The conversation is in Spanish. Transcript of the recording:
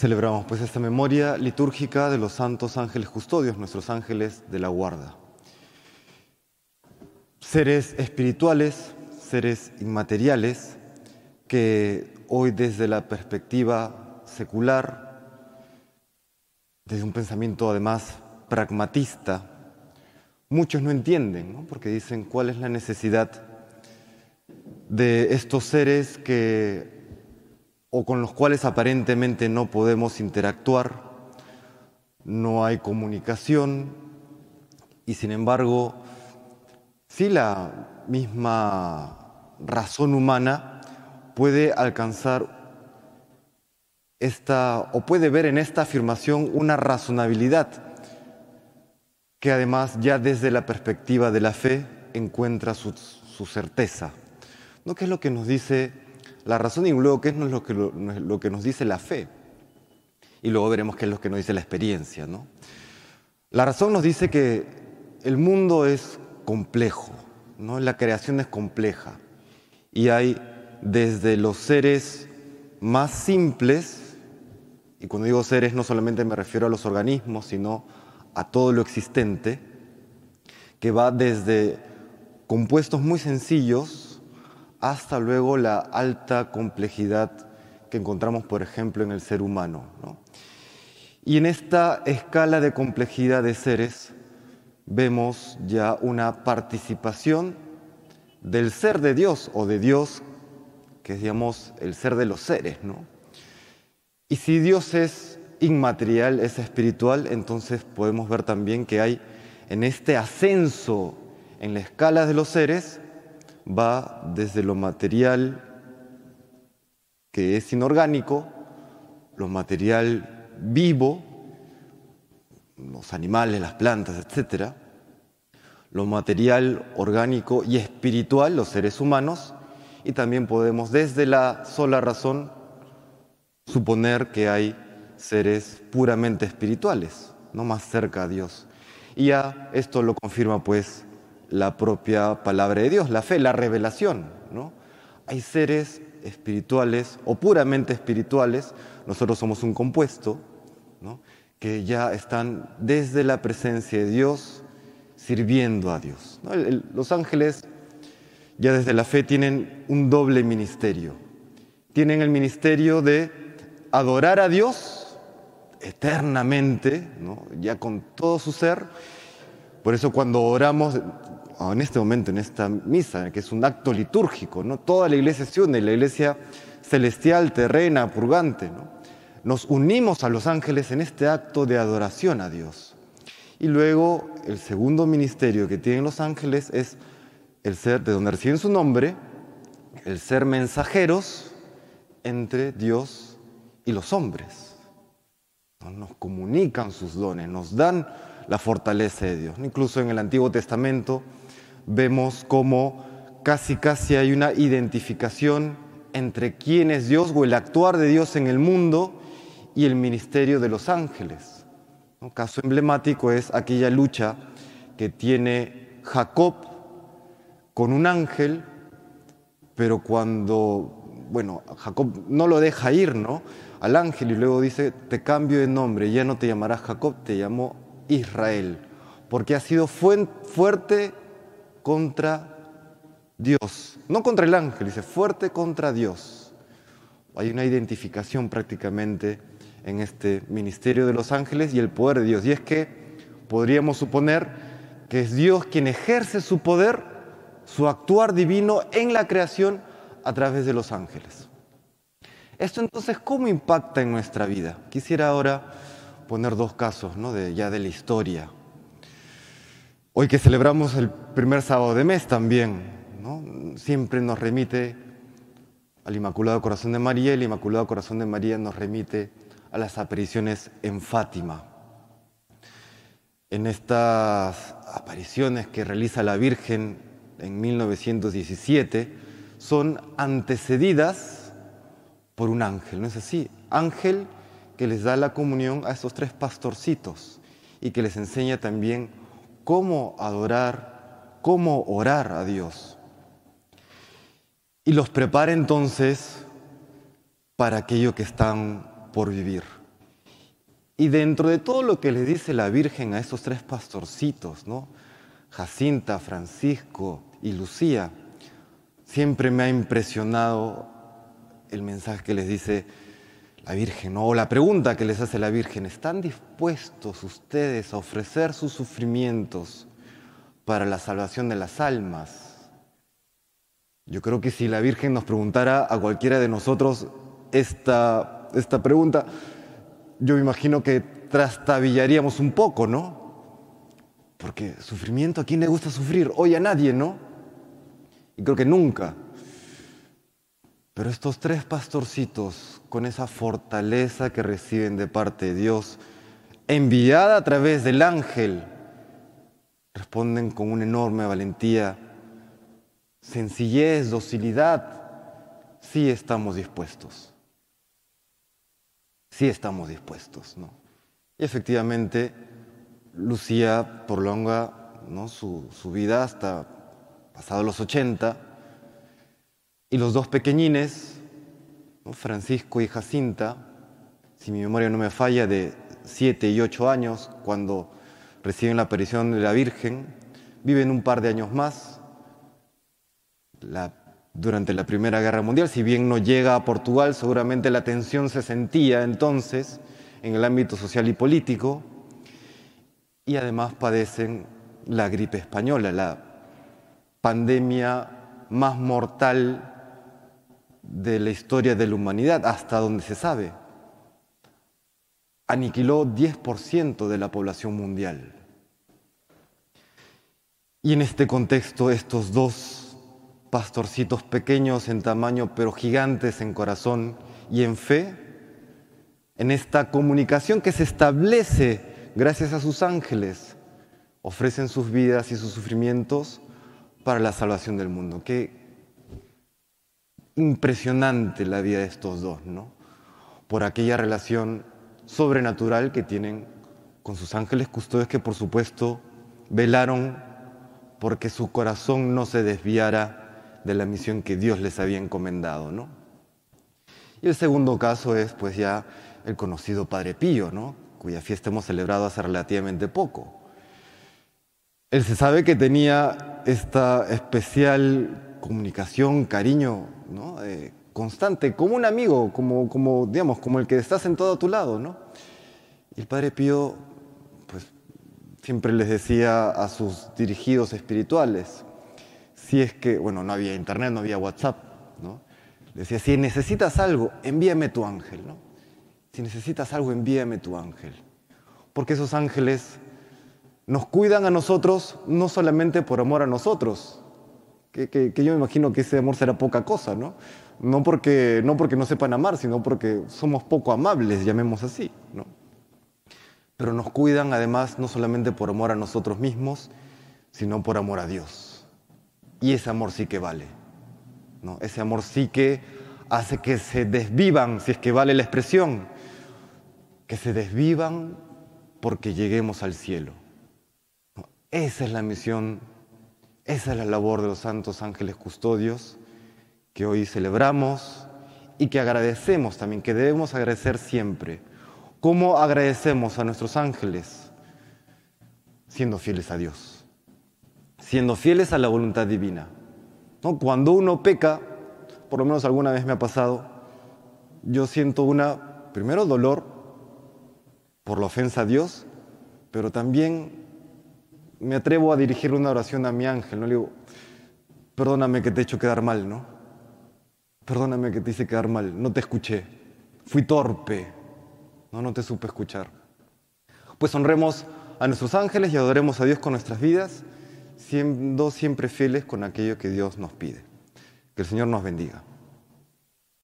Celebramos pues esta memoria litúrgica de los santos ángeles custodios, nuestros ángeles de la guarda. Seres espirituales, seres inmateriales, que hoy desde la perspectiva secular, desde un pensamiento además pragmatista, muchos no entienden, porque dicen cuál es la necesidad de estos seres que o con los cuales aparentemente no podemos interactuar, no hay comunicación y sin embargo, si la misma razón humana puede alcanzar esta o puede ver en esta afirmación una razonabilidad que además ya desde la perspectiva de la fe encuentra su, certeza. ¿No? ¿Qué es lo que nos dice la razón y luego qué es lo que, lo, que nos dice la fe. Y luego veremos qué es lo que nos dice la experiencia. ¿no? La razón nos dice que el mundo es complejo, ¿no? la creación es compleja. Y hay desde los seres más simples, y cuando digo seres no solamente me refiero a los organismos, sino a todo lo existente, que va desde compuestos muy sencillos, hasta luego la alta complejidad que encontramos, por ejemplo, en el ser humano. Y en esta escala de complejidad de seres vemos ya una participación del ser de Dios o de Dios, que es, digamos, el ser de los seres. Y si Dios es inmaterial, es espiritual, entonces podemos ver también que hay en este ascenso en la escala de los seres, va desde lo material, que es inorgánico, lo material vivo, los animales, las plantas, etc., lo material orgánico y espiritual, los seres humanos, y también podemos desde la sola razón suponer que hay seres puramente espirituales, no más cerca a Dios. Y ya esto lo confirma pues la propia palabra de Dios, la fe, la revelación. ¿no? Hay seres espirituales o puramente espirituales, nosotros somos un compuesto, que ya están desde la presencia de Dios sirviendo a Dios. los ángeles ya desde la fe tienen un doble ministerio. Tienen el ministerio de adorar a Dios eternamente, ya con todo su ser. Por eso cuando oramos en este momento, en esta misa, que es un acto litúrgico, ¿no? Toda la iglesia se une, la iglesia celestial, terrena, purgante, Nos unimos a los ángeles en este acto de adoración a Dios. Y luego el segundo ministerio que tienen los ángeles es el ser, de donde reciben su nombre, el ser mensajeros entre Dios y los hombres. Nos comunican sus dones, nos dan la fortaleza de Dios. Incluso en el Antiguo Testamento vemos cómo casi casi hay una identificación entre quién es Dios o el actuar de Dios en el mundo y el ministerio de los ángeles. Un caso emblemático es aquella lucha que tiene Jacob con un ángel, pero cuando, bueno, Jacob no lo deja ir, ¿no? Al ángel y luego dice, te cambio de nombre, ya no te llamarás Jacob, te llamo Israel, porque ha sido fuerte contra Dios, no contra el ángel, dice fuerte contra Dios. Hay una identificación prácticamente en este ministerio de los ángeles y el poder de Dios. Y es que podríamos suponer que es Dios quien ejerce su poder, su actuar divino en la creación a través de los ángeles. Esto entonces, ¿cómo impacta en nuestra vida? Quisiera ahora poner dos casos ¿no? ya de la historia Hoy que celebramos el primer sábado de mes también, siempre nos remite al Inmaculado Corazón de María el Inmaculado Corazón de María nos remite a las apariciones en Fátima. En estas apariciones que realiza la Virgen en 1917 son antecedidas por un ángel, ¿no es así? Ángel que les da la comunión a estos tres pastorcitos y que les enseña también cómo adorar, cómo orar a Dios. Y los prepara entonces para aquello que están por vivir. Y dentro de todo lo que le dice la Virgen a esos tres pastorcitos, ¿no? Jacinta, Francisco y Lucía, siempre me ha impresionado el mensaje que les dice la Virgen, o la pregunta que les hace la Virgen, ¿están dispuestos ustedes a ofrecer sus sufrimientos para la salvación de las almas? Yo creo que si la Virgen nos preguntara a cualquiera de nosotros esta, esta pregunta, yo me imagino que trastabillaríamos un poco, ¿no? Porque sufrimiento, ¿a quién le gusta sufrir? Hoy a nadie, ¿no? Y creo que nunca. Pero estos tres pastorcitos, con esa fortaleza que reciben de parte de Dios, enviada a través del ángel, responden con una enorme valentía, sencillez, docilidad. Sí estamos dispuestos. Sí estamos dispuestos, ¿no? Y efectivamente, Lucía prolonga ¿no? su, su vida hasta pasados los 80 y los dos pequeñines, Francisco y Jacinta, si mi memoria no me falla, de siete y ocho años, cuando reciben la aparición de la Virgen, viven un par de años más. durante la Primera Guerra Mundial, si bien no llega a Portugal, seguramente la tensión se sentía entonces en el ámbito social y político, y además padecen la gripe española, la pandemia más mortal de la historia de la humanidad, hasta donde se sabe. Aniquiló 10% de la población mundial. Y en este contexto, estos dos pastorcitos pequeños en tamaño, pero gigantes en corazón y en fe, en esta comunicación que se establece gracias a sus ángeles, ofrecen sus vidas y sus sufrimientos para la salvación del mundo. Qué, impresionante la vida de estos dos, ¿no? Por aquella relación sobrenatural que tienen con sus ángeles custodios que por supuesto velaron porque su corazón no se desviara de la misión que Dios les había encomendado, ¿no? Y el segundo caso es pues ya el conocido Padre Pío, ¿no? cuya fiesta hemos celebrado hace relativamente poco. Él se sabe que tenía esta especial comunicación, cariño ¿no? Eh, constante, como un amigo, como, como, digamos, como el que está sentado a tu lado. ¿no? El Padre Pío pues, siempre les decía a sus dirigidos espirituales, si es que, bueno, no había internet, no había WhatsApp, ¿no? decía, si necesitas algo, envíame tu ángel. ¿no? Si necesitas algo, envíame tu ángel. Porque esos ángeles nos cuidan a nosotros no solamente por amor a nosotros, que, yo me imagino que ese amor será poca cosa, ¿no? No porque, no sepan amar, sino porque somos poco amables, llamemos así, ¿no? Pero nos cuidan además no solamente por amor a nosotros mismos, sino por amor a Dios. Y ese amor sí que vale, ¿no? Ese amor sí que hace que se desvivan, si es que vale la expresión, que se desvivan porque lleguemos al cielo. Esa es la misión esa es la labor de los santos ángeles custodios que hoy celebramos y que agradecemos también, que debemos agradecer siempre. ¿Cómo agradecemos a nuestros ángeles? Siendo fieles a Dios, siendo fieles a la voluntad divina. ¿No? Cuando uno peca, por lo menos alguna vez me ha pasado, yo siento una, primero dolor por la ofensa a Dios, pero también me atrevo a dirigir una oración a mi ángel, ¿no? Le digo, perdóname que te he hecho quedar mal, ¿no? Perdóname que te hice quedar mal, no te escuché, fui torpe, no, no te supe escuchar. Pues honremos a nuestros ángeles y adoremos a Dios con nuestras vidas, siendo siempre fieles con aquello que Dios nos pide. Que el Señor nos bendiga.